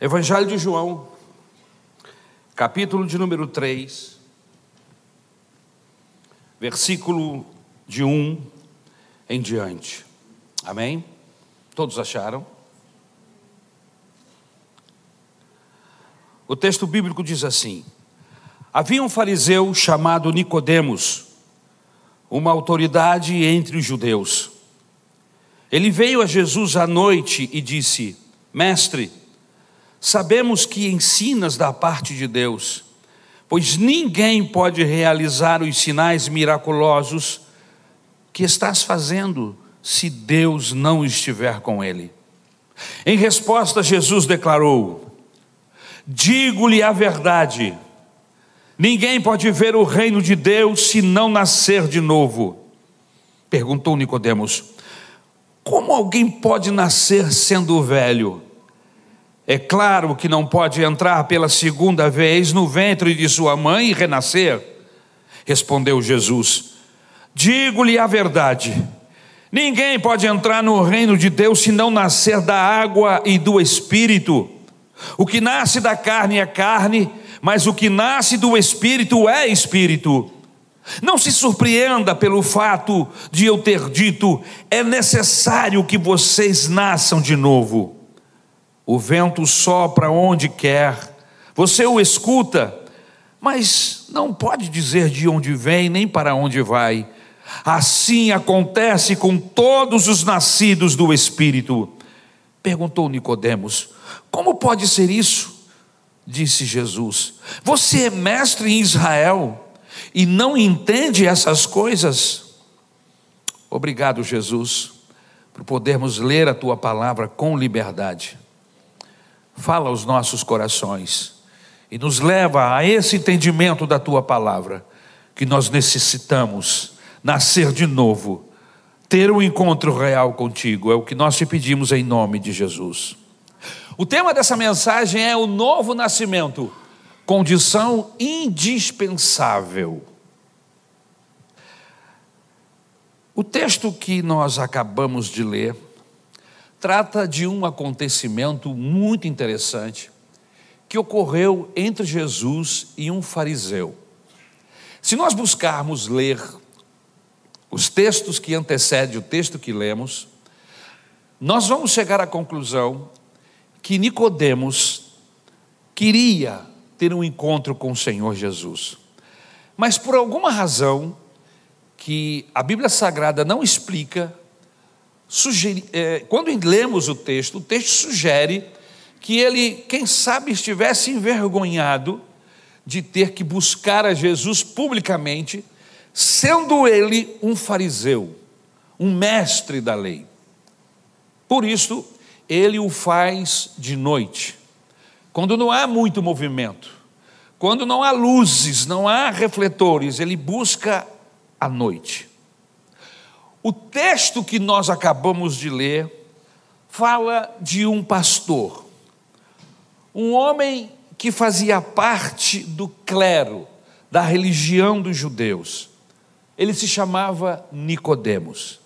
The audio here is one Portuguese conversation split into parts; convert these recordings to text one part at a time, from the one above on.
Evangelho de João, capítulo de número 3, versículo de 1 em diante. Amém? Todos acharam? O texto bíblico diz assim: Havia um fariseu chamado Nicodemos, uma autoridade entre os judeus. Ele veio a Jesus à noite e disse: Mestre, sabemos que ensinas da parte de Deus, pois ninguém pode realizar os sinais miraculosos que estás fazendo se Deus não estiver com ele. Em resposta, Jesus declarou: Digo-lhe a verdade, ninguém pode ver o reino de Deus se não nascer de novo. Perguntou Nicodemos: Como alguém pode nascer sendo velho? É claro que não pode entrar pela segunda vez no ventre de sua mãe e renascer. Respondeu Jesus: Digo-lhe a verdade. Ninguém pode entrar no reino de Deus se não nascer da água e do espírito. O que nasce da carne é carne, mas o que nasce do espírito é espírito. Não se surpreenda pelo fato de eu ter dito: é necessário que vocês nasçam de novo. O vento sopra onde quer, você o escuta, mas não pode dizer de onde vem nem para onde vai. Assim acontece com todos os nascidos do Espírito. Perguntou Nicodemos: como pode ser isso? Disse Jesus. Você é mestre em Israel e não entende essas coisas? Obrigado, Jesus, por podermos ler a tua palavra com liberdade. Fala aos nossos corações e nos leva a esse entendimento da tua palavra que nós necessitamos nascer de novo, ter um encontro real contigo, é o que nós te pedimos em nome de Jesus. O tema dessa mensagem é o novo nascimento, condição indispensável. O texto que nós acabamos de ler trata de um acontecimento muito interessante que ocorreu entre Jesus e um fariseu. Se nós buscarmos ler os textos que antecedem o texto que lemos, nós vamos chegar à conclusão que Nicodemos queria ter um encontro com o Senhor Jesus. Mas por alguma razão que a Bíblia Sagrada não explica, sugere, é, quando lemos o texto, o texto sugere que ele, quem sabe, estivesse envergonhado de ter que buscar a Jesus publicamente, sendo ele um fariseu, um mestre da lei. Por isso, ele o faz de noite, quando não há muito movimento, quando não há luzes, não há refletores, ele busca à noite. O texto que nós acabamos de ler fala de um pastor, um homem que fazia parte do clero, da religião dos judeus. Ele se chamava Nicodemos.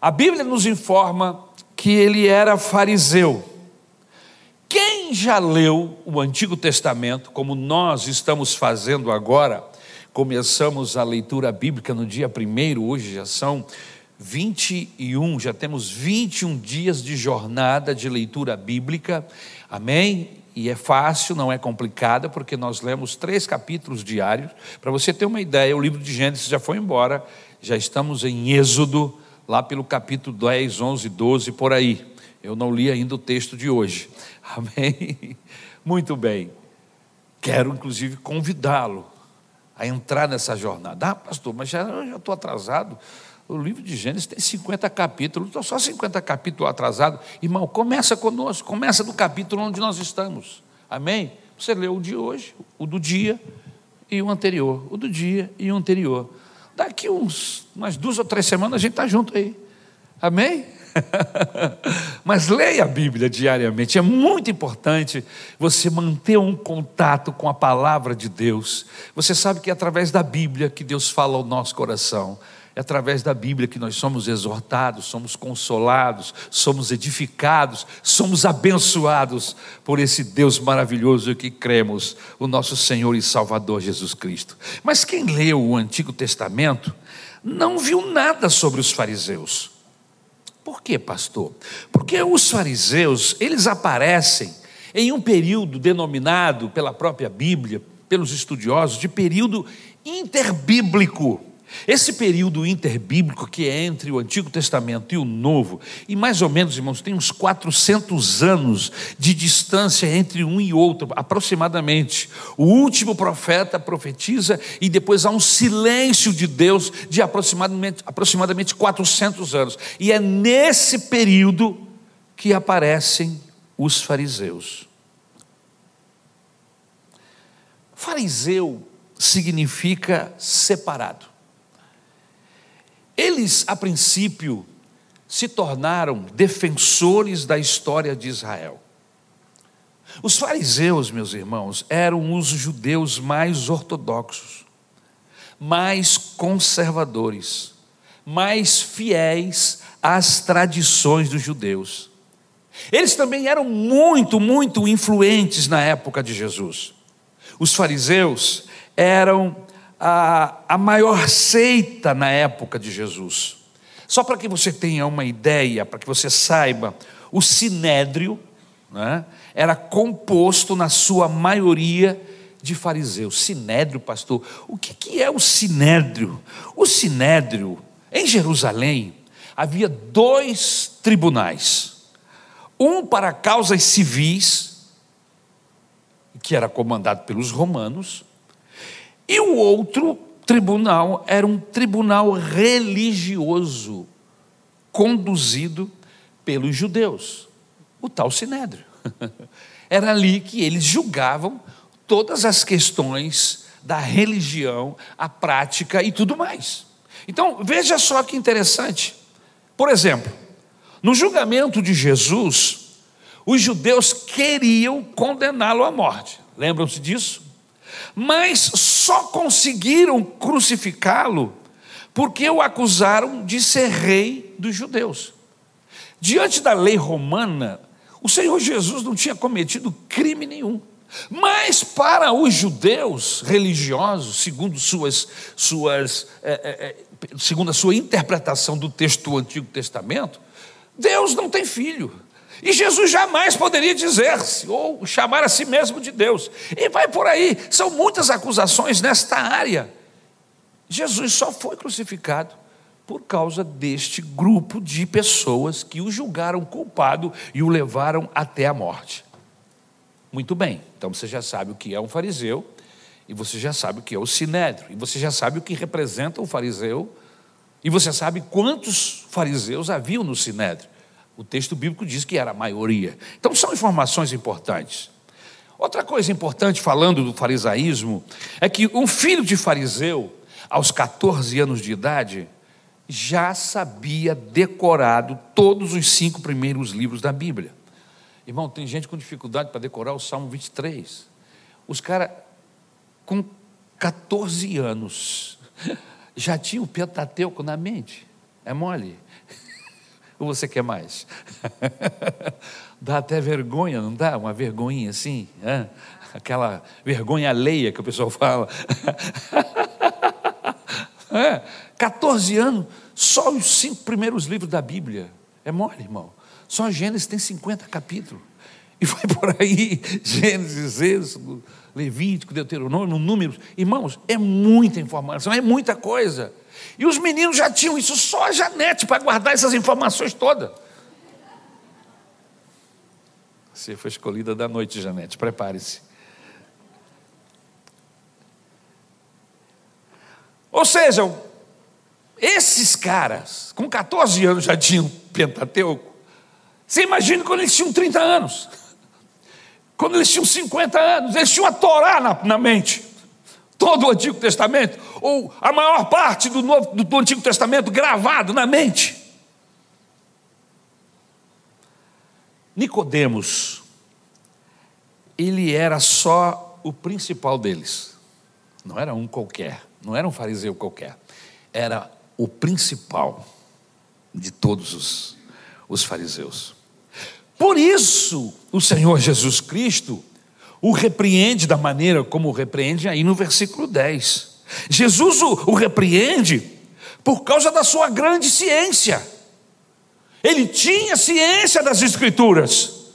A Bíblia nos informa que ele era fariseu. Quem já leu o Antigo Testamento, como nós estamos fazendo agora, começamos a leitura bíblica no dia primeiro, hoje já são 21, já temos 21 dias de jornada de leitura bíblica, amém? E é fácil, não é complicada, porque nós lemos três capítulos diários. Para você ter uma ideia, o livro de Gênesis já foi embora, já estamos em Êxodo, lá pelo capítulo 10, 11, 12, por aí. Eu não li ainda o texto de hoje. Amém? Muito bem. Quero, inclusive, convidá-lo a entrar nessa jornada. Ah, pastor, mas já estou atrasado. O livro de Gênesis tem 50 capítulos, estou só 50 capítulos atrasado. Irmão, começa conosco, começa do capítulo onde nós estamos. Amém? Você leu o de hoje, o do dia e o anterior. O do dia e o anterior. Daqui uns, umas duas ou três semanas a gente está junto aí. Amém? Mas leia a Bíblia diariamente. É muito importante você manter um contato com a palavra de Deus. Você sabe que é através da Bíblia que Deus fala ao nosso coração. É através da Bíblia que nós somos exortados, somos consolados, somos edificados, somos abençoados por esse Deus maravilhoso que cremos, o nosso Senhor e Salvador Jesus Cristo. Mas quem leu o Antigo Testamento não viu nada sobre os fariseus. Por quê, pastor? Porque os fariseus, eles aparecem em um período denominado pela própria Bíblia, pelos estudiosos, de período interbíblico. Esse período interbíblico que é entre o Antigo Testamento e o Novo, e mais ou menos, irmãos, tem uns 400 anos de distância entre um e outro, aproximadamente. O último profeta profetiza e depois há um silêncio de Deus de aproximadamente, aproximadamente 400 anos. E é nesse período que aparecem os fariseus. Fariseu significa separado. Eles, a princípio, se tornaram defensores da história de Israel. Os fariseus, meus irmãos, eram os judeus mais ortodoxos, mais conservadores, mais fiéis às tradições dos judeus. Eles também eram muito, muito influentes na época de Jesus. Os fariseus eram a, a maior seita na época de Jesus. Só para que você tenha uma ideia, para que você saiba, o sinédrio né, era composto, na sua maioria, de fariseus. Sinédrio, pastor, o que, que é o sinédrio? O sinédrio, em Jerusalém, havia dois tribunais: um para causas civis, que era comandado pelos romanos, e o outro tribunal era um tribunal religioso, conduzido pelos judeus, o tal sinédrio. Era ali que eles julgavam todas as questões da religião, a prática e tudo mais. Então, veja só que interessante. Por exemplo, no julgamento de Jesus, os judeus queriam condená-lo à morte. Lembram-se disso? mas só conseguiram crucificá-lo porque o acusaram de ser rei dos judeus. Diante da lei romana, o Senhor Jesus não tinha cometido crime nenhum. Mas para os judeus religiosos, segundo suas, suas é, é, é segundo a sua interpretação do texto do Antigo Testamento, Deus não tem filho. E Jesus jamais poderia dizer-se ou chamar a si mesmo de Deus. E vai por aí. São muitas acusações nesta área. Jesus só foi crucificado por causa deste grupo de pessoas que o julgaram culpado e o levaram até a morte. Muito bem, então você já sabe o que é um fariseu, e você já sabe o que é o sinédrio, e você já sabe o que representa o fariseu, e você sabe quantos fariseus haviam no sinédrio. O texto bíblico diz que era a maioria. Então são informações importantes. Outra coisa importante falando do farisaísmo é que um filho de fariseu, aos 14 anos de idade, já sabia decorado todos os cinco primeiros livros da Bíblia. Irmão, tem gente com dificuldade para decorar o Salmo 23. Os caras, com 14 anos, já tinham o Pentateuco na mente. É mole. Ou você quer mais? dá até vergonha, não dá? Uma vergonhinha assim? É? Aquela vergonha alheia que o pessoal fala. é, 14 anos, só os cinco primeiros livros da Bíblia. É mole, irmão. Só Gênesis tem 50 capítulos. E vai por aí, Gênesis, Êxodo, Levítico, Deuteronômio, Números. Irmãos, é muita informação, é muita coisa. E os meninos já tinham isso, só a Janete para guardar essas informações todas. Você foi escolhida da noite, Janete, prepare-se. Ou seja, esses caras, com 14 anos já tinham Pentateuco. Você imagina quando eles tinham 30 anos, quando eles tinham 50 anos, eles tinham a Torá na, na mente todo o Antigo Testamento, ou a maior parte do, Novo, do Antigo Testamento gravado na mente. Nicodemos, ele era só o principal deles. Não era um qualquer, não era um fariseu qualquer. Era o principal de todos os, os fariseus. Por isso, o Senhor Jesus Cristo o repreende da maneira como o repreende aí no versículo 10. Jesus o, o repreende por causa da sua grande ciência. Ele tinha ciência das Escrituras,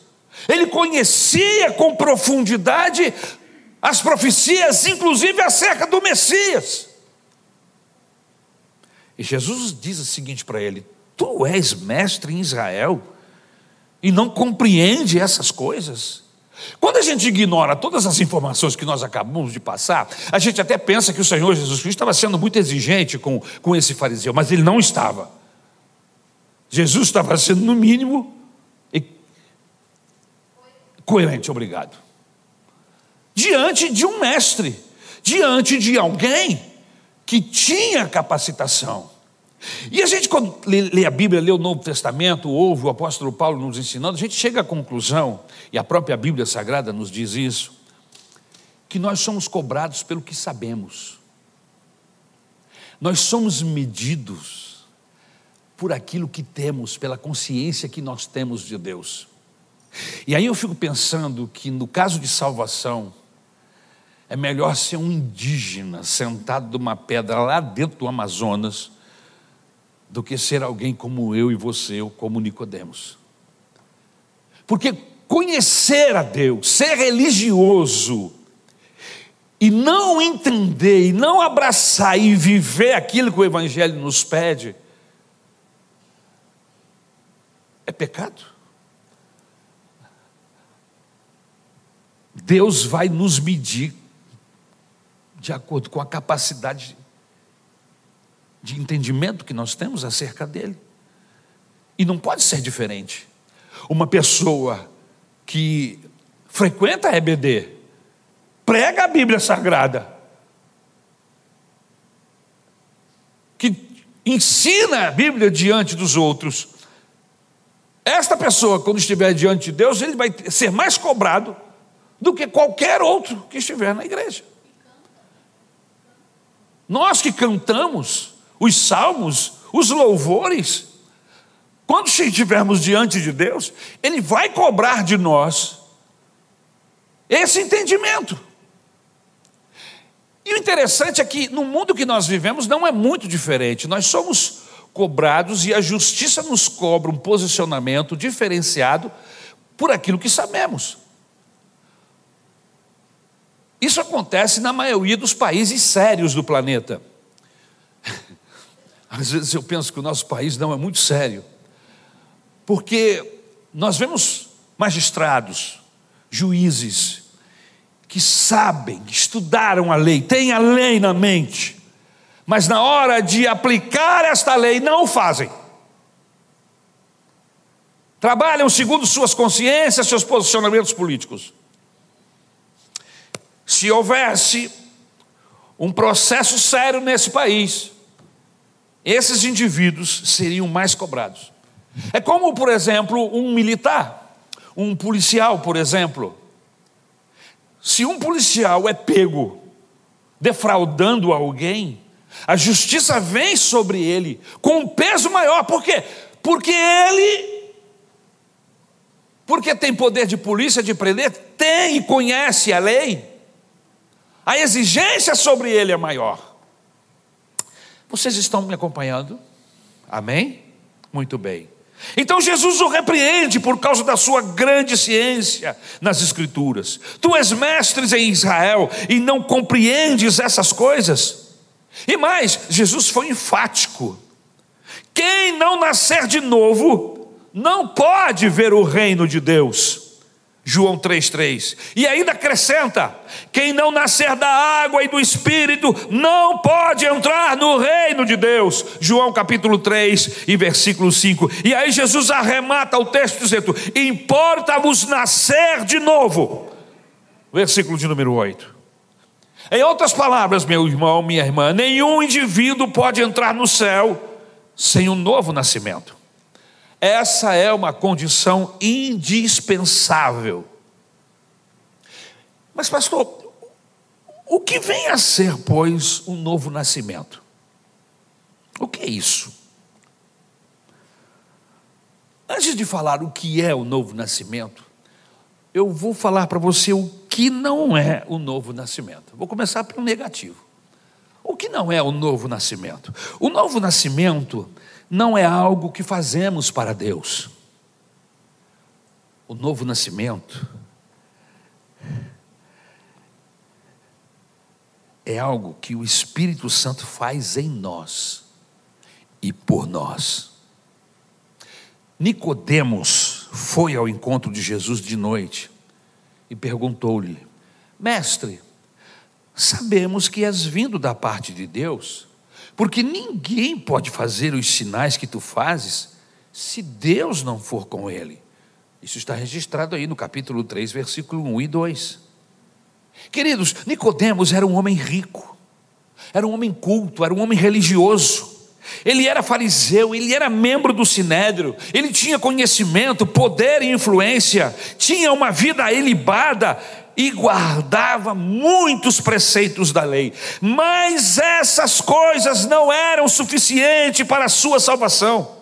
ele conhecia com profundidade as profecias, inclusive acerca do Messias. E Jesus diz o seguinte para ele: Tu és mestre em Israel e não compreende essas coisas? Quando a gente ignora todas as informações que nós acabamos de passar, a gente até pensa que o Senhor Jesus Cristo estava sendo muito exigente com, com esse fariseu, mas ele não estava. Jesus estava sendo, no mínimo, coerente, obrigado. Diante de um mestre, diante de alguém que tinha capacitação. E a gente, quando lê a Bíblia, lê o Novo Testamento, ouve o apóstolo Paulo nos ensinando, a gente chega à conclusão, e a própria Bíblia Sagrada nos diz isso, que nós somos cobrados pelo que sabemos. Nós somos medidos por aquilo que temos, pela consciência que nós temos de Deus. E aí eu fico pensando que no caso de salvação, é melhor ser um indígena sentado numa pedra lá dentro do Amazonas do que ser alguém como eu e você, ou como Nicodemos. Porque conhecer a Deus, ser religioso e não entender e não abraçar e viver aquilo que o evangelho nos pede é pecado. Deus vai nos medir de acordo com a capacidade de entendimento que nós temos acerca dele. E não pode ser diferente. Uma pessoa que frequenta a EBD, prega a Bíblia Sagrada, que ensina a Bíblia diante dos outros, esta pessoa, quando estiver diante de Deus, ele vai ser mais cobrado do que qualquer outro que estiver na igreja. Nós que cantamos, os salmos, os louvores, quando estivermos diante de Deus, Ele vai cobrar de nós esse entendimento. E o interessante é que no mundo que nós vivemos não é muito diferente. Nós somos cobrados e a justiça nos cobra um posicionamento diferenciado por aquilo que sabemos. Isso acontece na maioria dos países sérios do planeta. Às vezes eu penso que o nosso país não é muito sério, porque nós vemos magistrados, juízes, que sabem, estudaram a lei, têm a lei na mente, mas na hora de aplicar esta lei não o fazem. Trabalham segundo suas consciências, seus posicionamentos políticos. Se houvesse um processo sério nesse país, esses indivíduos seriam mais cobrados. É como, por exemplo, um militar, um policial, por exemplo. Se um policial é pego defraudando alguém, a justiça vem sobre ele com um peso maior, por quê? Porque ele porque tem poder de polícia de prender, tem e conhece a lei. A exigência sobre ele é maior. Vocês estão me acompanhando? Amém? Muito bem. Então Jesus o repreende por causa da sua grande ciência nas Escrituras. Tu és mestre em Israel e não compreendes essas coisas. E mais, Jesus foi enfático. Quem não nascer de novo não pode ver o reino de Deus. João 3,3. E ainda acrescenta: quem não nascer da água e do Espírito não pode entrar no reino de Deus. João capítulo 3 e versículo 5. E aí Jesus arremata o texto dizendo: Importa-vos nascer de novo. Versículo de número 8. Em outras palavras, meu irmão, minha irmã, nenhum indivíduo pode entrar no céu sem um novo nascimento. Essa é uma condição indispensável. Mas, pastor, o que vem a ser, pois, um novo nascimento? O que é isso? Antes de falar o que é o novo nascimento, eu vou falar para você o que não é o novo nascimento. Vou começar pelo negativo. O que não é o novo nascimento? O novo nascimento não é algo que fazemos para Deus. O novo nascimento é algo que o Espírito Santo faz em nós e por nós. Nicodemos foi ao encontro de Jesus de noite e perguntou-lhe: Mestre, sabemos que és vindo da parte de Deus, porque ninguém pode fazer os sinais que tu fazes se Deus não for com ele. Isso está registrado aí no capítulo 3, versículo 1 e 2. Queridos, Nicodemos era um homem rico, era um homem culto, era um homem religioso. Ele era fariseu, ele era membro do sinédrio, ele tinha conhecimento, poder e influência, tinha uma vida ilibada, e guardava muitos preceitos da lei, mas essas coisas não eram suficientes para a sua salvação.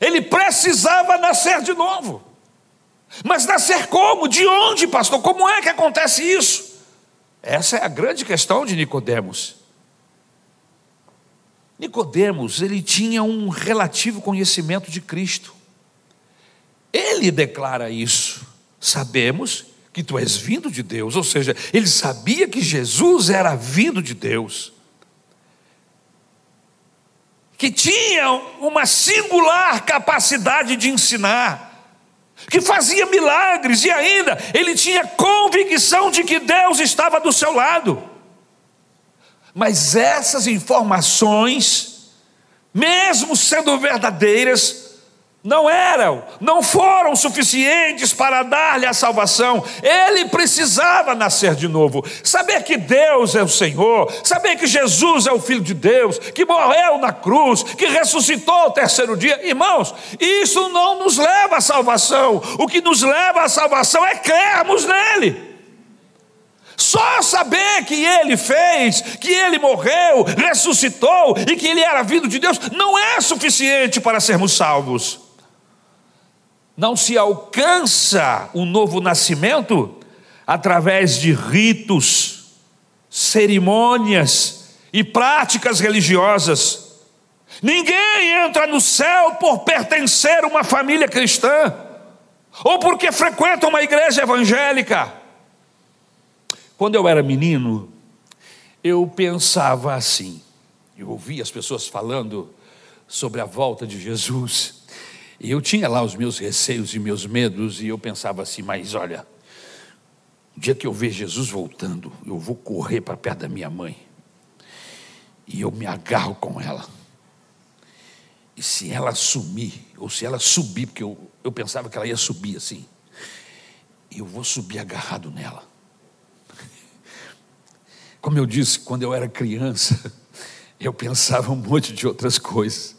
Ele precisava nascer de novo. Mas nascer como? De onde, pastor? Como é que acontece isso? Essa é a grande questão de Nicodemos. Nicodemos, ele tinha um relativo conhecimento de Cristo. Ele declara isso. Sabemos que tu és vindo de Deus, ou seja, ele sabia que Jesus era vindo de Deus, que tinha uma singular capacidade de ensinar, que fazia milagres. E ainda ele tinha convicção de que Deus estava do seu lado. Mas essas informações, mesmo sendo verdadeiras, não eram, não foram suficientes para dar-lhe a salvação. Ele precisava nascer de novo, saber que Deus é o Senhor, saber que Jesus é o Filho de Deus, que morreu na cruz, que ressuscitou ao terceiro dia. Irmãos, isso não nos leva à salvação, o que nos leva à salvação é crermos nele. Só saber que ele fez, que ele morreu, ressuscitou e que ele era vindo de Deus, não é suficiente para sermos salvos não se alcança o novo nascimento através de ritos, cerimônias e práticas religiosas. Ninguém entra no céu por pertencer a uma família cristã ou porque frequenta uma igreja evangélica. Quando eu era menino, eu pensava assim, eu ouvia as pessoas falando sobre a volta de Jesus. E eu tinha lá os meus receios e meus medos, e eu pensava assim: mas olha, o dia que eu ver Jesus voltando, eu vou correr para perto da minha mãe, e eu me agarro com ela. E se ela sumir, ou se ela subir, porque eu, eu pensava que ela ia subir assim, eu vou subir agarrado nela. Como eu disse, quando eu era criança, eu pensava um monte de outras coisas.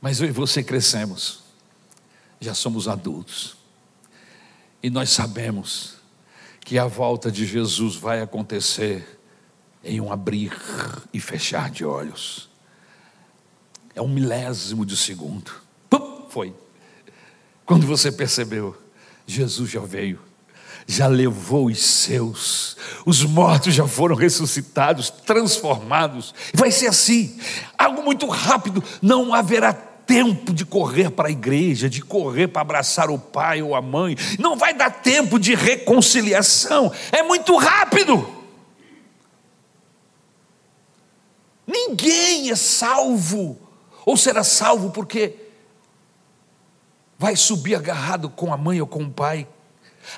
Mas eu e você crescemos, já somos adultos, e nós sabemos que a volta de Jesus vai acontecer em um abrir e fechar de olhos. É um milésimo de segundo. Pum, foi. Quando você percebeu, Jesus já veio, já levou os seus, os mortos já foram ressuscitados, transformados. Vai ser assim, algo muito rápido, não haverá tempo de correr para a igreja, de correr para abraçar o pai ou a mãe, não vai dar tempo de reconciliação, é muito rápido. Ninguém é salvo, ou será salvo porque vai subir agarrado com a mãe ou com o pai,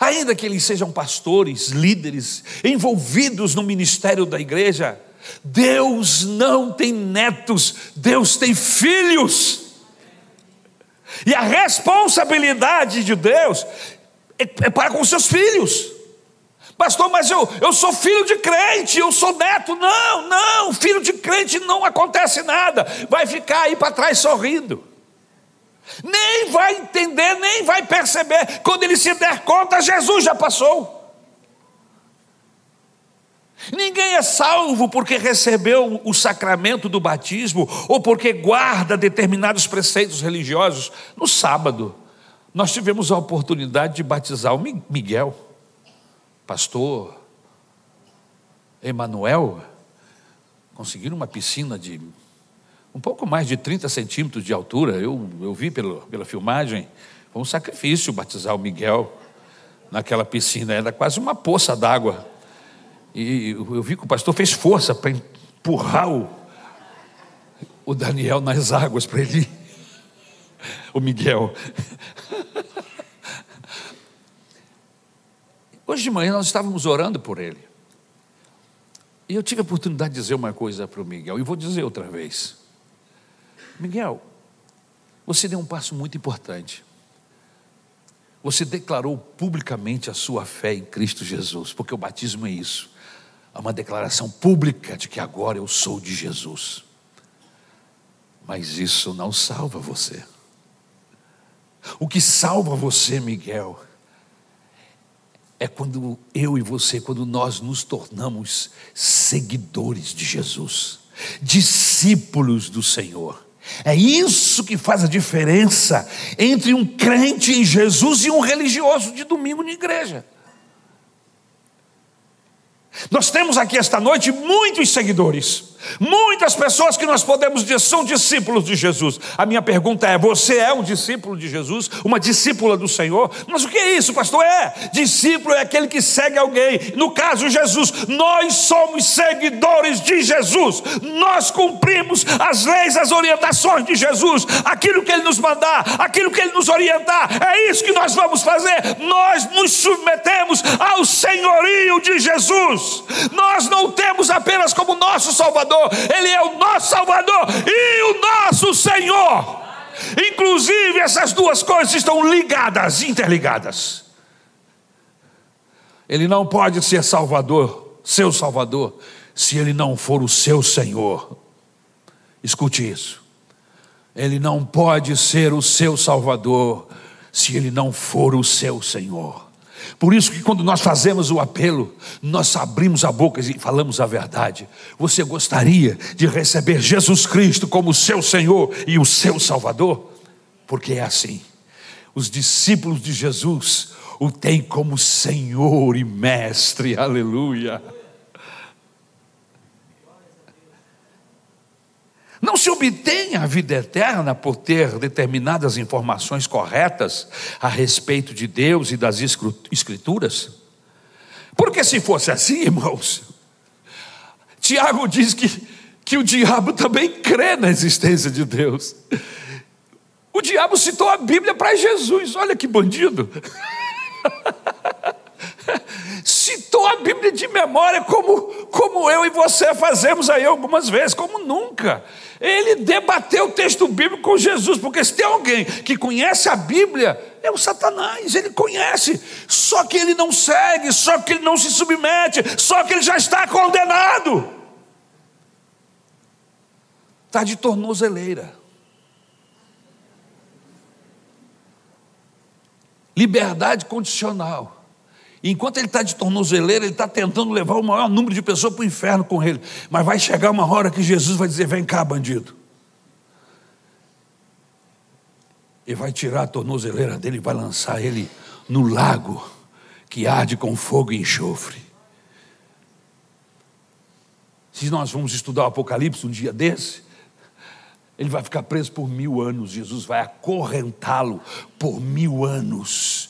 ainda que eles sejam pastores, líderes, envolvidos no ministério da igreja. Deus não tem netos, Deus tem filhos. E a responsabilidade de Deus é, é para com seus filhos. Pastor, mas eu, eu sou filho de crente, eu sou neto. Não, não, filho de crente não acontece nada. Vai ficar aí para trás sorrindo. Nem vai entender, nem vai perceber. Quando ele se der conta, Jesus já passou. Ninguém é salvo porque recebeu o sacramento do batismo ou porque guarda determinados preceitos religiosos. No sábado, nós tivemos a oportunidade de batizar o Miguel, pastor Emanuel, conseguiram uma piscina de um pouco mais de 30 centímetros de altura. Eu, eu vi pela filmagem. Foi um sacrifício batizar o Miguel naquela piscina. Era quase uma poça d'água. E eu vi que o pastor fez força para empurrar o, o Daniel nas águas para ele. O Miguel. Hoje de manhã nós estávamos orando por ele. E eu tive a oportunidade de dizer uma coisa para o Miguel, e vou dizer outra vez. Miguel, você deu um passo muito importante. Você declarou publicamente a sua fé em Cristo Jesus, porque o batismo é isso. É uma declaração pública de que agora eu sou de Jesus. Mas isso não salva você. O que salva você, Miguel, é quando eu e você, quando nós nos tornamos seguidores de Jesus, discípulos do Senhor. É isso que faz a diferença entre um crente em Jesus e um religioso de domingo na igreja. Nós temos aqui esta noite muitos seguidores, muitas pessoas que nós podemos dizer são discípulos de Jesus. A minha pergunta é: você é um discípulo de Jesus, uma discípula do Senhor? Mas o que é isso, pastor? É, discípulo é aquele que segue alguém, no caso, Jesus. Nós somos seguidores de Jesus, nós cumprimos as leis, as orientações de Jesus, aquilo que Ele nos mandar, aquilo que Ele nos orientar, é isso que nós vamos fazer. Nós nos submetemos ao senhorio de Jesus. Nós não temos apenas como nosso Salvador, Ele é o nosso Salvador e o nosso Senhor. Inclusive, essas duas coisas estão ligadas, interligadas. Ele não pode ser Salvador, seu Salvador, se ele não for o seu Senhor. Escute isso. Ele não pode ser o seu Salvador se ele não for o seu Senhor. Por isso que quando nós fazemos o apelo, nós abrimos a boca e falamos a verdade. Você gostaria de receber Jesus Cristo como seu Senhor e o seu Salvador? Porque é assim. Os discípulos de Jesus o têm como Senhor e Mestre. Aleluia. Não se obtém a vida eterna por ter determinadas informações corretas a respeito de Deus e das Escrituras? Porque se fosse assim, irmãos, Tiago diz que, que o diabo também crê na existência de Deus. O diabo citou a Bíblia para Jesus, olha que bandido. citou a Bíblia de memória, como, como eu e você fazemos aí algumas vezes, como nunca. Ele debateu o texto bíblico com Jesus, porque se tem alguém que conhece a Bíblia, é o Satanás, ele conhece, só que ele não segue, só que ele não se submete, só que ele já está condenado. Está de tornozeleira. Liberdade condicional. Enquanto ele está de tornozeleira, ele está tentando levar o maior número de pessoas para o inferno com ele. Mas vai chegar uma hora que Jesus vai dizer: Vem cá, bandido. E vai tirar a tornozeleira dele e vai lançar ele no lago que arde com fogo e enxofre. Se nós vamos estudar o Apocalipse um dia desse, ele vai ficar preso por mil anos. Jesus vai acorrentá-lo por mil anos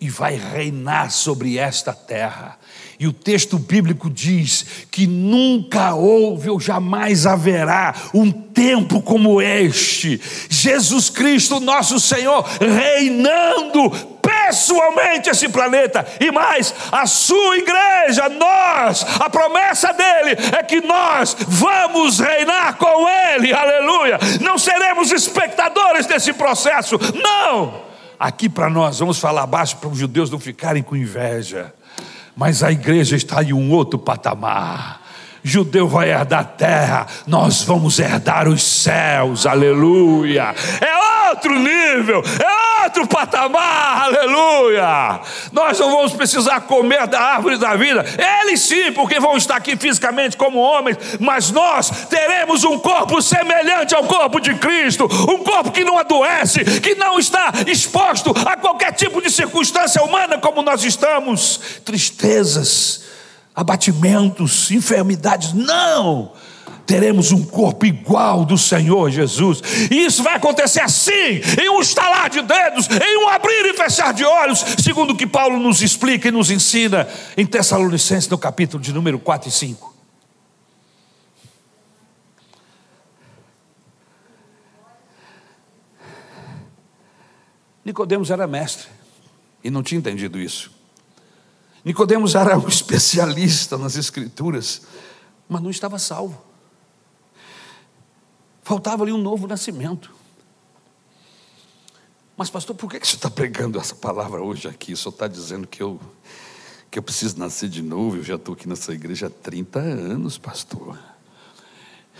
e vai reinar sobre esta terra. E o texto bíblico diz que nunca houve ou jamais haverá um tempo como este. Jesus Cristo, nosso Senhor, reinando pessoalmente esse planeta e mais, a sua igreja, nós, a promessa dele é que nós vamos reinar com ele, aleluia. Não seremos espectadores desse processo, não Aqui para nós, vamos falar baixo para os judeus não ficarem com inveja. Mas a igreja está em um outro patamar. Judeu vai herdar a terra, nós vamos herdar os céus, aleluia. É outro nível, é outro patamar, aleluia. Nós não vamos precisar comer da árvore da vida, eles sim, porque vão estar aqui fisicamente como homens, mas nós teremos um corpo semelhante ao corpo de Cristo, um corpo que não adoece, que não está exposto a qualquer tipo de circunstância humana como nós estamos, tristezas, abatimentos, enfermidades, não teremos um corpo igual do Senhor Jesus. E isso vai acontecer assim, em um estalar de dedos, em um abrir e fechar de olhos, segundo o que Paulo nos explica e nos ensina em Tessalonicenses, no capítulo de número 4 e 5. Nicodemos era mestre e não tinha entendido isso. Nicodemos era um especialista nas escrituras, mas não estava salvo. Faltava ali um novo nascimento. Mas, pastor, por que você está pregando essa palavra hoje aqui? Senhor está dizendo que eu, que eu preciso nascer de novo. Eu já estou aqui nessa igreja há 30 anos, pastor.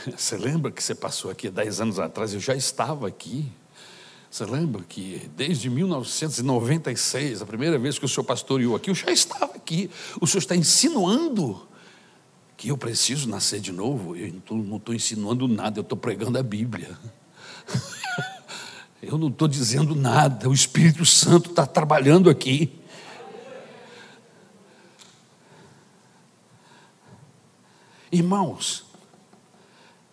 Você lembra que você passou aqui há 10 anos atrás? Eu já estava aqui. Você lembra que desde 1996, a primeira vez que o senhor pastoreou aqui, eu já estava aqui. O senhor está insinuando que eu preciso nascer de novo, eu não estou ensinando nada, eu estou pregando a Bíblia. Eu não estou dizendo nada, o Espírito Santo está trabalhando aqui. Irmãos,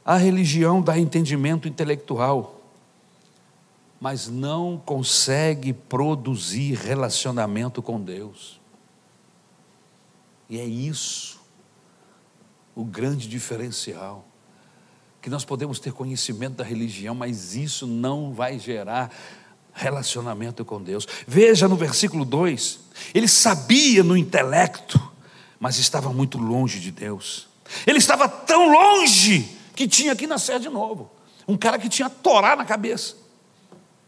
a religião dá entendimento intelectual, mas não consegue produzir relacionamento com Deus. E é isso o grande diferencial. Que nós podemos ter conhecimento da religião, mas isso não vai gerar relacionamento com Deus. Veja no versículo 2: ele sabia no intelecto, mas estava muito longe de Deus. Ele estava tão longe que tinha que nascer de novo. Um cara que tinha Torá na cabeça.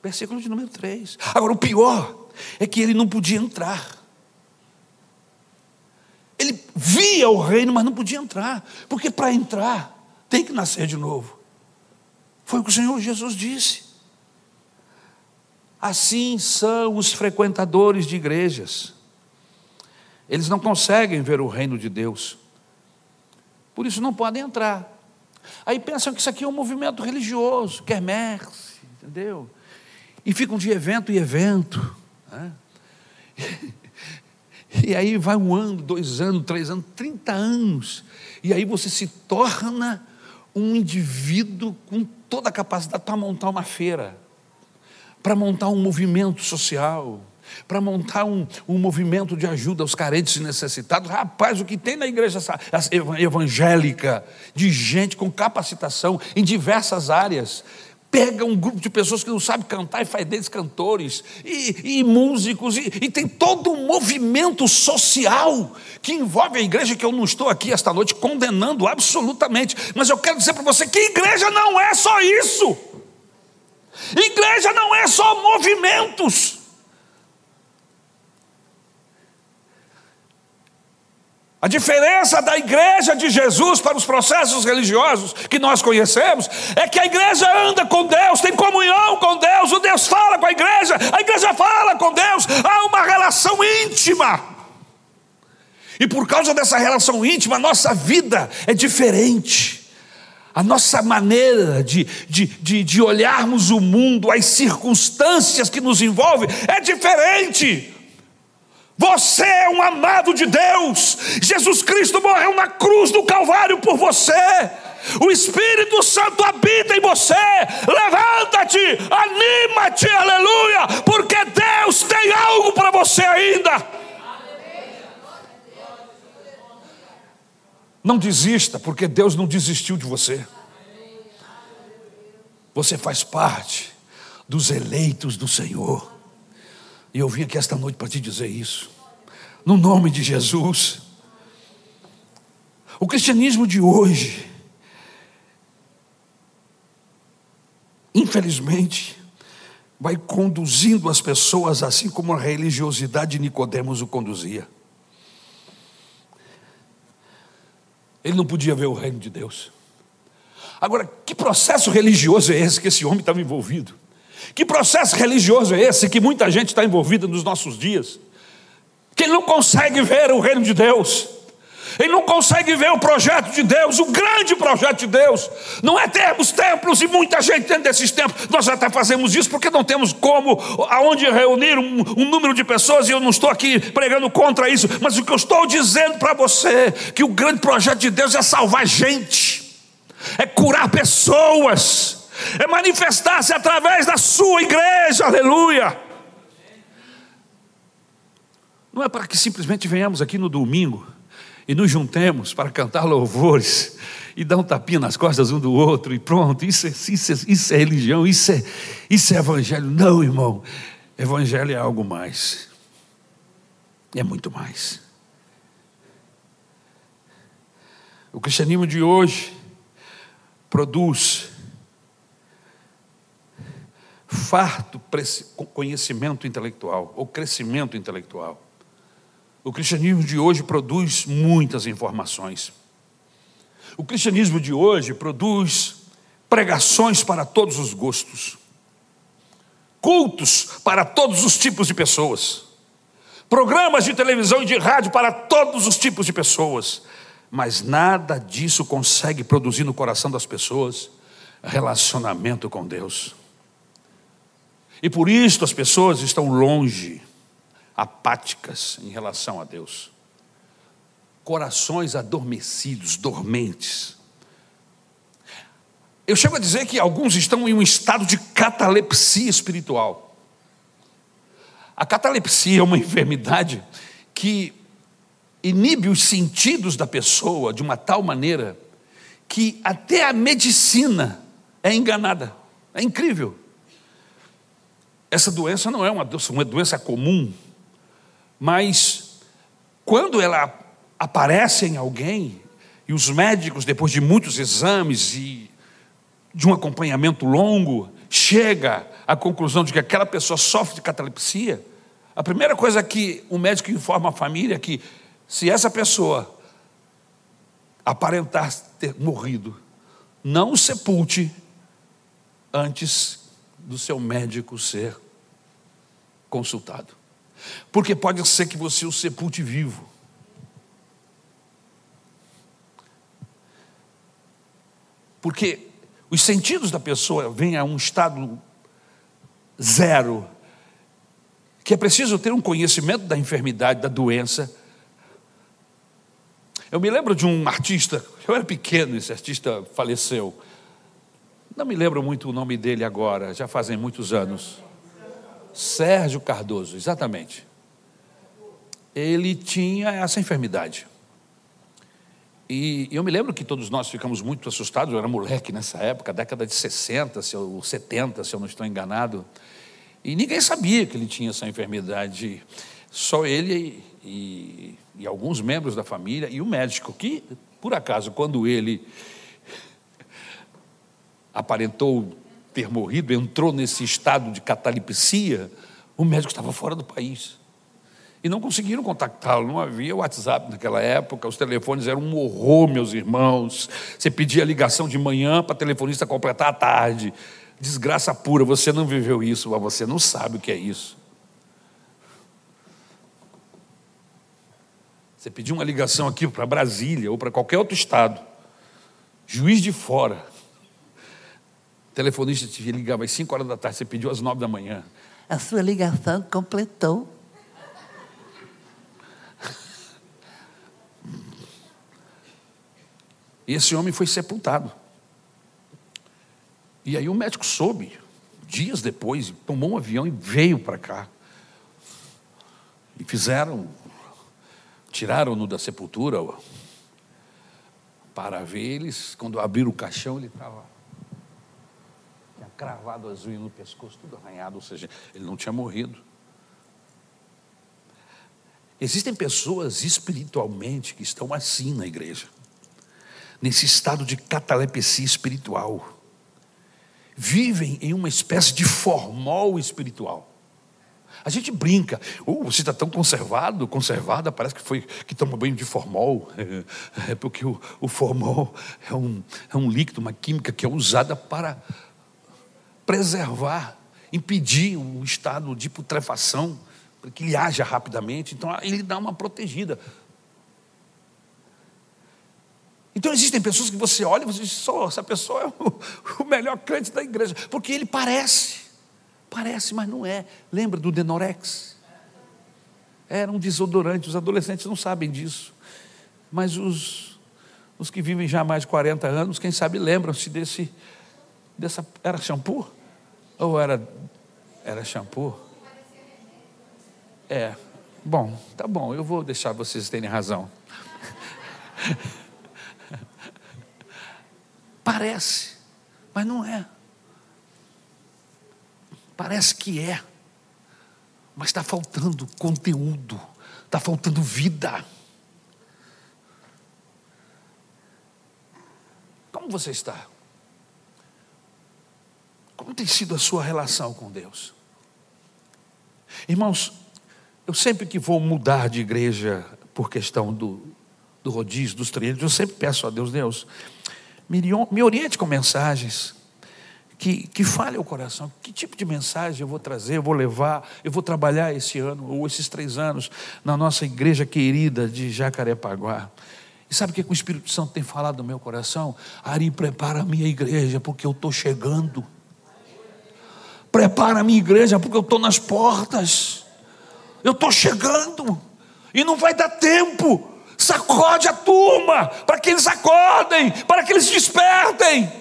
Versículo de número 3. Agora, o pior é que ele não podia entrar. Ele via o reino, mas não podia entrar, porque para entrar tem que nascer de novo. Foi o que o Senhor Jesus disse. Assim são os frequentadores de igrejas. Eles não conseguem ver o reino de Deus. Por isso não podem entrar. Aí pensam que isso aqui é um movimento religioso, quermesse, entendeu? E ficam de evento em evento. Né? E aí vai um ano, dois anos, três anos, trinta anos. E aí você se torna um indivíduo com toda a capacidade para montar uma feira, para montar um movimento social, para montar um, um movimento de ajuda aos carentes e necessitados. Rapaz, o que tem na igreja evangélica de gente com capacitação em diversas áreas, pega um grupo de pessoas que não sabem cantar e faz deles cantores, e, e músicos, e, e, tem todo um movimento social que envolve a igreja, que eu não estou aqui esta noite condenando absolutamente, mas eu quero dizer para você que igreja não é só isso, igreja não é só movimentos. A diferença da igreja de Jesus para os processos religiosos que nós conhecemos é que a igreja anda com Deus, tem comunhão com Deus, o Deus fala com a igreja, a igreja fala com Deus, há uma relação íntima. E por causa dessa relação íntima, a nossa vida é diferente. A nossa maneira de, de, de, de olharmos o mundo, as circunstâncias que nos envolvem, é diferente. Você é um amado de Deus. Jesus Cristo morreu na cruz do Calvário por você. O Espírito Santo habita em você. Levanta-te, anima-te, aleluia, porque Deus tem algo para você ainda. Não desista, porque Deus não desistiu de você. Você faz parte dos eleitos do Senhor. E eu vim aqui esta noite para te dizer isso, no nome de Jesus. O cristianismo de hoje, infelizmente, vai conduzindo as pessoas assim como a religiosidade de Nicodemos o conduzia. Ele não podia ver o reino de Deus. Agora, que processo religioso é esse que esse homem estava envolvido? Que processo religioso é esse que muita gente está envolvida nos nossos dias? Que ele não consegue ver o reino de Deus. Ele não consegue ver o projeto de Deus, o grande projeto de Deus. Não é termos templos e muita gente dentro desses templos. Nós até fazemos isso porque não temos como, aonde reunir um, um número de pessoas, e eu não estou aqui pregando contra isso. Mas o que eu estou dizendo para você, que o grande projeto de Deus é salvar gente, é curar pessoas, é manifestar-se através da sua igreja, aleluia. Não é para que simplesmente venhamos aqui no domingo e nos juntemos para cantar louvores e dar um tapinha nas costas um do outro e pronto, isso é, isso é, isso é religião, isso é, isso é evangelho. Não, irmão, evangelho é algo mais, é muito mais. O cristianismo de hoje produz farto conhecimento intelectual ou crescimento intelectual. O cristianismo de hoje produz muitas informações. O cristianismo de hoje produz pregações para todos os gostos, cultos para todos os tipos de pessoas, programas de televisão e de rádio para todos os tipos de pessoas, mas nada disso consegue produzir no coração das pessoas relacionamento com Deus. E por isso as pessoas estão longe apáticas em relação a Deus, corações adormecidos, dormentes. Eu chego a dizer que alguns estão em um estado de catalepsia espiritual. A catalepsia é uma enfermidade que inibe os sentidos da pessoa de uma tal maneira que até a medicina é enganada. É incrível. Essa doença não é uma doença comum, mas quando ela aparece em alguém, e os médicos, depois de muitos exames e de um acompanhamento longo, chega à conclusão de que aquela pessoa sofre de catalepsia, a primeira coisa que o médico informa a família é que se essa pessoa aparentar ter morrido, não o sepulte antes do seu médico ser consultado. Porque pode ser que você o sepulte vivo. Porque os sentidos da pessoa vêm a um estado zero, que é preciso ter um conhecimento da enfermidade, da doença. Eu me lembro de um artista, eu era pequeno, esse artista faleceu. Não me lembro muito o nome dele agora, já fazem muitos anos. Sérgio Cardoso, exatamente. Ele tinha essa enfermidade. E eu me lembro que todos nós ficamos muito assustados, eu era moleque nessa época, década de 60, se eu, 70, se eu não estou enganado. E ninguém sabia que ele tinha essa enfermidade. Só ele e, e alguns membros da família e o médico, que, por acaso, quando ele aparentou ter morrido, entrou nesse estado de catalepsia, o médico estava fora do país. E não conseguiram contactá-lo, não havia WhatsApp naquela época, os telefones eram um horror, meus irmãos. Você pedia ligação de manhã para telefonista completar à tarde. Desgraça pura, você não viveu isso, mas você não sabe o que é isso. Você pediu uma ligação aqui para Brasília ou para qualquer outro estado, juiz de fora, o telefonista te ligava às 5 horas da tarde, você pediu às 9 da manhã. A sua ligação completou. E esse homem foi sepultado. E aí o médico soube, dias depois, tomou um avião e veio para cá. E fizeram, tiraram-no da sepultura para ver eles. Quando abriram o caixão, ele estava cravado unhas no pescoço, tudo arranhado, ou seja, ele não tinha morrido. Existem pessoas espiritualmente que estão assim na igreja, nesse estado de catalepsia espiritual. Vivem em uma espécie de formol espiritual. A gente brinca, oh, você está tão conservado, conservada, parece que foi que toma banho de formol. É porque o, o formol é um, é um líquido, uma química que é usada para preservar impedir um estado de putrefação, para que ele haja rapidamente. Então, ele dá uma protegida. Então existem pessoas que você olha e você diz, só essa pessoa é o, o melhor crente da igreja, porque ele parece, parece, mas não é. Lembra do Denorex? Era um desodorante, os adolescentes não sabem disso, mas os, os que vivem já mais de 40 anos, quem sabe lembram-se desse, dessa, era shampoo? Ou era, era shampoo? É, bom, tá bom, eu vou deixar vocês terem razão. Parece, mas não é. Parece que é, mas está faltando conteúdo, está faltando vida. Como você está? Como tem sido a sua relação com Deus? Irmãos, eu sempre que vou mudar de igreja por questão do, do rodízio, dos trilhos, eu sempre peço a Deus, Deus, me oriente com mensagens que, que fale o coração. Que tipo de mensagem eu vou trazer, eu vou levar, eu vou trabalhar esse ano ou esses três anos na nossa igreja querida de Jacarepaguá. E sabe o que, que o Espírito Santo tem falado no meu coração? Ari, prepara a minha igreja, porque eu estou chegando. Prepara a minha igreja, porque eu estou nas portas. Eu estou chegando. E não vai dar tempo. Sacode a turma, para que eles acordem, para que eles despertem.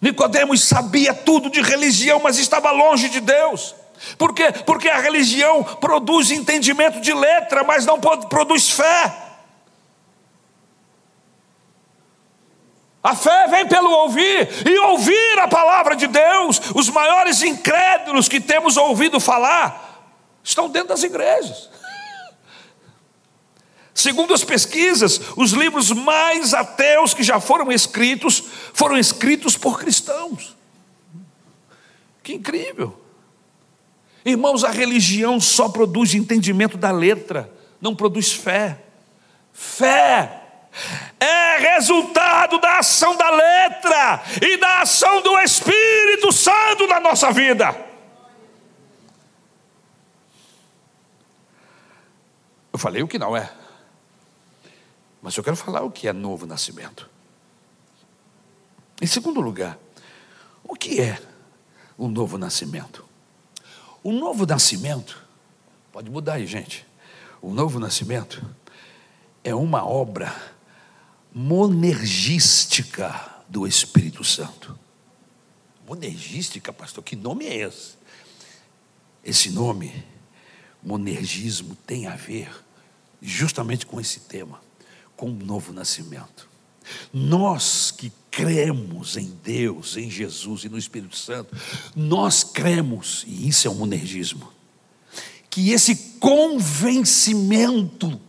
Nicodemos sabia tudo de religião, mas estava longe de Deus. Por quê? Porque a religião produz entendimento de letra, mas não produz fé. A fé vem pelo ouvir e ouvir a palavra de Deus. Os maiores incrédulos que temos ouvido falar estão dentro das igrejas. Segundo as pesquisas, os livros mais ateus que já foram escritos foram escritos por cristãos. Que incrível! Irmãos, a religião só produz entendimento da letra, não produz fé. Fé é resultado da ação da letra e da ação do Espírito Santo na nossa vida. Eu falei o que não é, mas eu quero falar o que é novo nascimento. Em segundo lugar, o que é o novo nascimento? O novo nascimento, pode mudar aí, gente. O novo nascimento é uma obra monergística do Espírito Santo. Monergística, pastor, que nome é esse? Esse nome, monergismo, tem a ver justamente com esse tema, com o novo nascimento. Nós que cremos em Deus, em Jesus e no Espírito Santo, nós cremos, e isso é um monergismo, que esse convencimento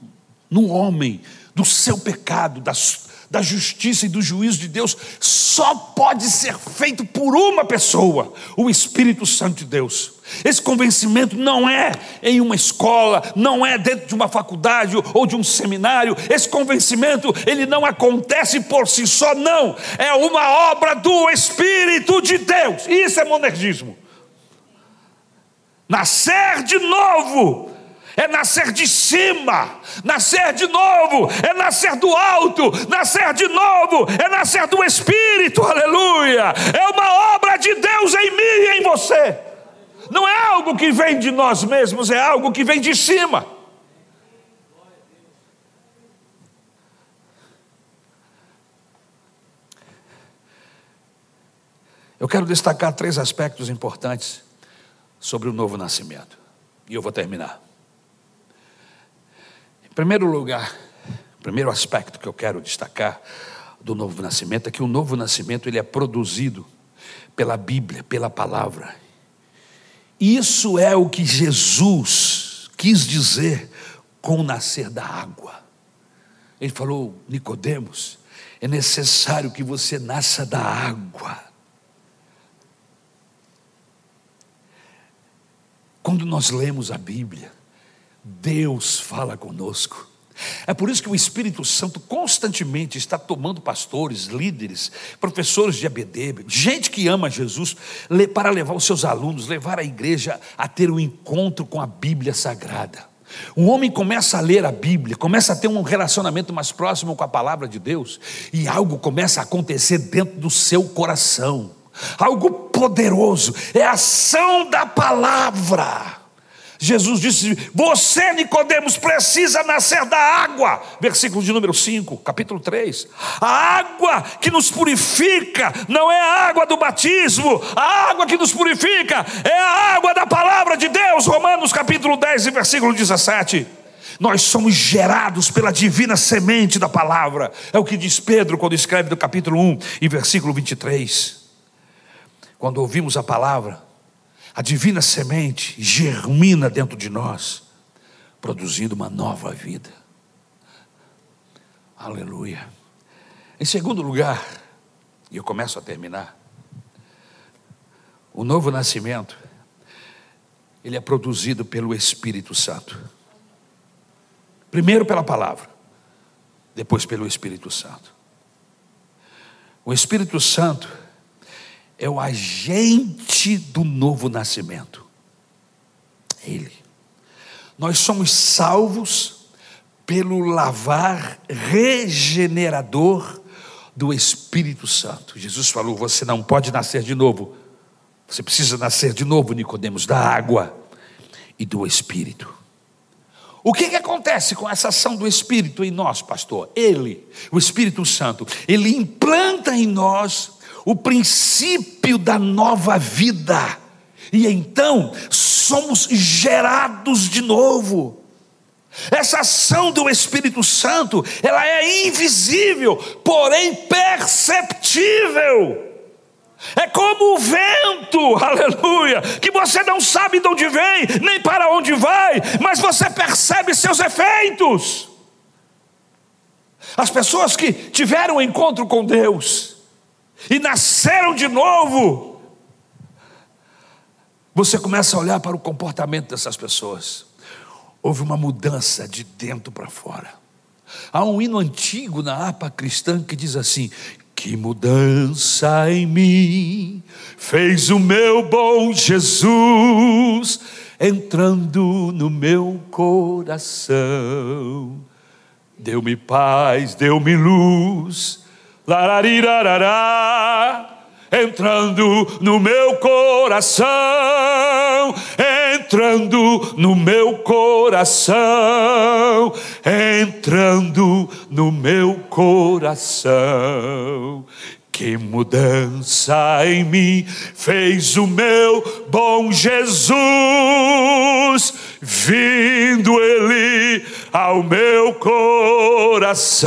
no homem do seu pecado, da, da justiça e do juízo de Deus, só pode ser feito por uma pessoa, o Espírito Santo de Deus. Esse convencimento não é em uma escola, não é dentro de uma faculdade ou de um seminário. Esse convencimento, ele não acontece por si só, não. É uma obra do Espírito de Deus. Isso é monergismo. Nascer de novo é nascer de cima, nascer de novo, é nascer do alto, nascer de novo, é nascer do Espírito, aleluia. É uma obra de Deus em mim e em você. Não é algo que vem de nós mesmos, é algo que vem de cima. Eu quero destacar três aspectos importantes sobre o novo nascimento. E eu vou terminar primeiro lugar, primeiro aspecto que eu quero destacar do novo nascimento é que o novo nascimento ele é produzido pela Bíblia, pela palavra. Isso é o que Jesus quis dizer com o nascer da água. Ele falou, Nicodemos, é necessário que você nasça da água. Quando nós lemos a Bíblia, Deus fala conosco. É por isso que o Espírito Santo constantemente está tomando pastores, líderes, professores de ABD, gente que ama Jesus, para levar os seus alunos, levar a igreja a ter um encontro com a Bíblia Sagrada. Um homem começa a ler a Bíblia, começa a ter um relacionamento mais próximo com a palavra de Deus, e algo começa a acontecer dentro do seu coração, algo poderoso, é a ação da palavra. Jesus disse: Você, Nicodemos, precisa nascer da água. Versículo de número 5, capítulo 3. A água que nos purifica não é a água do batismo, a água que nos purifica é a água da palavra de Deus. Romanos capítulo 10 e versículo 17. Nós somos gerados pela divina semente da palavra. É o que diz Pedro quando escreve do capítulo 1 e versículo 23. Quando ouvimos a palavra, a divina semente germina dentro de nós, produzindo uma nova vida. Aleluia. Em segundo lugar, e eu começo a terminar, o novo nascimento, ele é produzido pelo Espírito Santo. Primeiro pela palavra, depois pelo Espírito Santo. O Espírito Santo é o agente do novo nascimento. Ele. Nós somos salvos pelo lavar regenerador do Espírito Santo. Jesus falou: você não pode nascer de novo. Você precisa nascer de novo, Nicodemos, da água e do Espírito. O que, que acontece com essa ação do Espírito em nós, pastor? Ele, o Espírito Santo, ele implanta em nós o princípio da nova vida, e então somos gerados de novo. Essa ação do Espírito Santo, ela é invisível, porém perceptível. É como o vento, aleluia, que você não sabe de onde vem, nem para onde vai, mas você percebe seus efeitos. As pessoas que tiveram um encontro com Deus, e nasceram de novo, você começa a olhar para o comportamento dessas pessoas. Houve uma mudança de dentro para fora. Há um hino antigo na harpa cristã que diz assim: Que mudança em mim fez o meu bom Jesus entrando no meu coração. Deu-me paz, deu-me luz lararirarará, entrando no meu coração, entrando no meu coração, entrando no meu coração. Que mudança em mim fez o meu bom Jesus, vindo ele ao meu coração.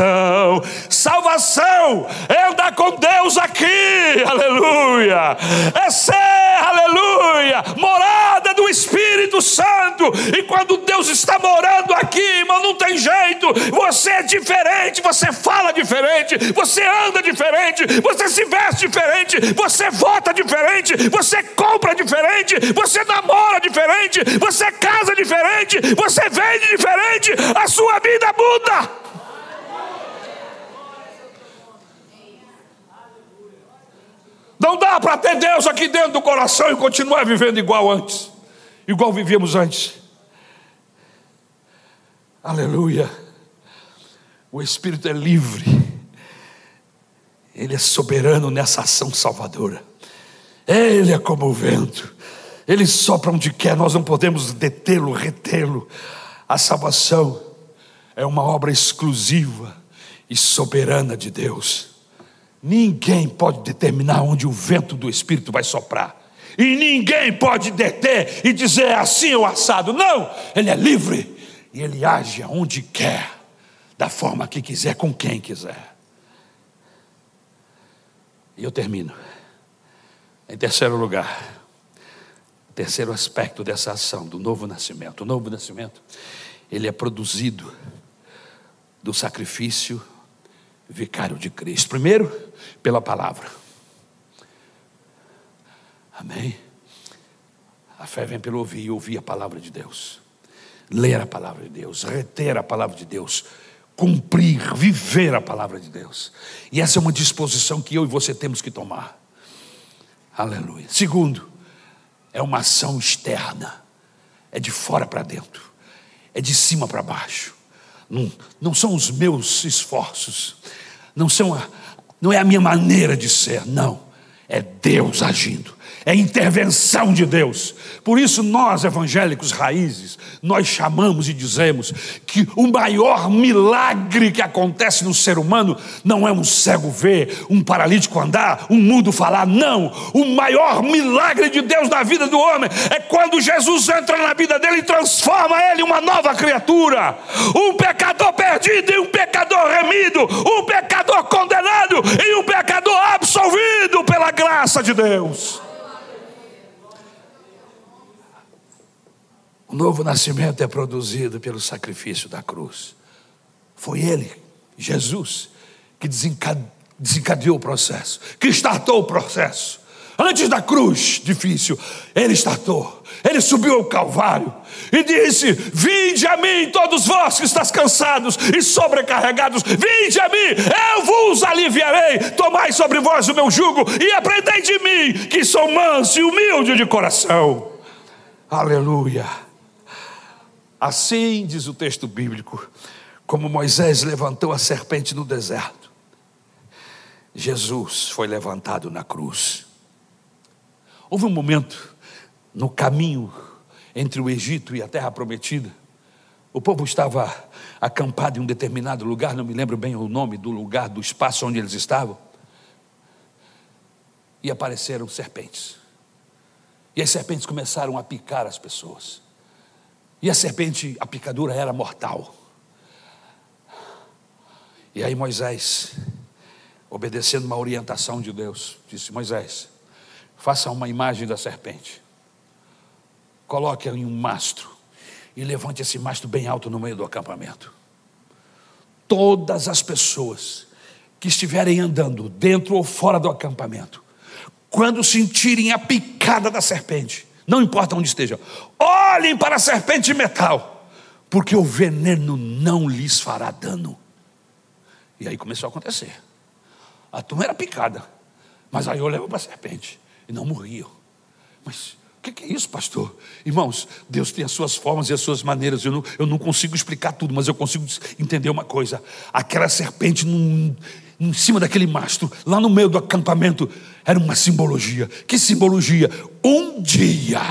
Salvação andar com Deus aqui, aleluia. É ser, aleluia, morada do Espírito Santo. E quando Deus está morando aqui, irmão, não tem jeito. Você é diferente, você fala diferente, você anda diferente, você se veste diferente, você vota diferente, você compra diferente, você namora diferente, você casa diferente, você vende diferente a sua vida muda. Não dá para ter Deus aqui dentro do coração e continuar vivendo igual antes, igual vivíamos antes. Aleluia. O Espírito é livre, Ele é soberano nessa ação salvadora. Ele é como o vento, Ele sopra onde quer, nós não podemos detê-lo, retê-lo. A salvação é uma obra exclusiva e soberana de Deus. Ninguém pode determinar onde o vento do Espírito vai soprar. E ninguém pode deter e dizer assim ou assado. Não, ele é livre e ele age aonde quer, da forma que quiser, com quem quiser. E eu termino. Em terceiro lugar, terceiro aspecto dessa ação do novo nascimento. O novo nascimento, ele é produzido do sacrifício vicário de Cristo. Primeiro, pela palavra. Amém? A fé vem pelo ouvir e ouvir a palavra de Deus. ler a palavra de Deus, reter a palavra de Deus, cumprir, viver a palavra de Deus. E essa é uma disposição que eu e você temos que tomar. Aleluia. Segundo, é uma ação externa, é de fora para dentro, é de cima para baixo. Não, não são os meus esforços, não são a, não é a minha maneira de ser, não. É Deus agindo é intervenção de Deus. Por isso, nós evangélicos raízes, nós chamamos e dizemos que o maior milagre que acontece no ser humano não é um cego ver, um paralítico andar, um mudo falar, não. O maior milagre de Deus na vida do homem é quando Jesus entra na vida dele e transforma ele em uma nova criatura. Um pecador perdido em um pecador remido, um pecador condenado e um pecador absolvido pela graça de Deus. O novo nascimento é produzido pelo sacrifício da cruz. Foi Ele, Jesus, que desencadeou o processo, que startou o processo. Antes da cruz difícil, Ele startou. Ele subiu ao Calvário e disse: Vinde a mim, todos vós que estáis cansados e sobrecarregados, vinde a mim, eu vos aliviarei. Tomai sobre vós o meu jugo e aprendei de mim, que sou manso e humilde de coração. Aleluia. Assim diz o texto bíblico, como Moisés levantou a serpente no deserto, Jesus foi levantado na cruz. Houve um momento no caminho entre o Egito e a terra prometida. O povo estava acampado em um determinado lugar, não me lembro bem o nome do lugar, do espaço onde eles estavam. E apareceram serpentes. E as serpentes começaram a picar as pessoas. E a serpente, a picadura era mortal. E aí Moisés, obedecendo uma orientação de Deus, disse: Moisés, faça uma imagem da serpente, coloque em um mastro e levante esse mastro bem alto no meio do acampamento. Todas as pessoas que estiverem andando dentro ou fora do acampamento, quando sentirem a picada da serpente, não importa onde estejam, olhem para a serpente de metal, porque o veneno não lhes fará dano. E aí começou a acontecer. A turma era picada, mas aí eu levo para a serpente e não morriam. Mas o que, que, é isso, pastor? Irmãos, Deus tem as suas formas e as suas maneiras. Eu não, eu não consigo explicar tudo, mas eu consigo entender uma coisa: aquela serpente num, em cima daquele mastro, lá no meio do acampamento, era uma simbologia. Que simbologia? Um dia,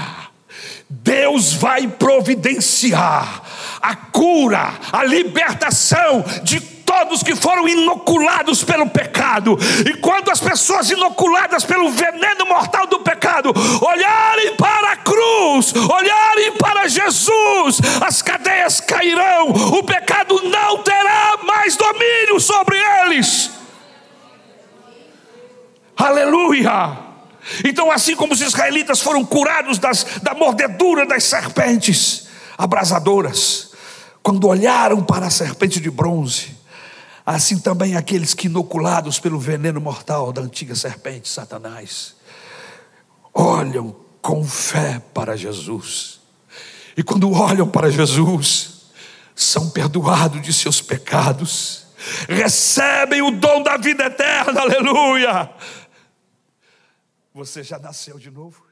Deus vai providenciar a cura, a libertação de todos que foram inoculados pelo pecado. E quando as pessoas inoculadas pelo veneno mortal do pecado olharem para a cruz, olharem para Jesus, as cadeias cairão, o pecado não terá mais domínio sobre eles. Aleluia! Então, assim como os israelitas foram curados das, da mordedura das serpentes abrasadoras, quando olharam para a serpente de bronze, assim também aqueles que inoculados pelo veneno mortal da antiga serpente, Satanás, olham com fé para Jesus. E quando olham para Jesus, são perdoados de seus pecados, recebem o dom da vida eterna, aleluia você já nasceu de novo?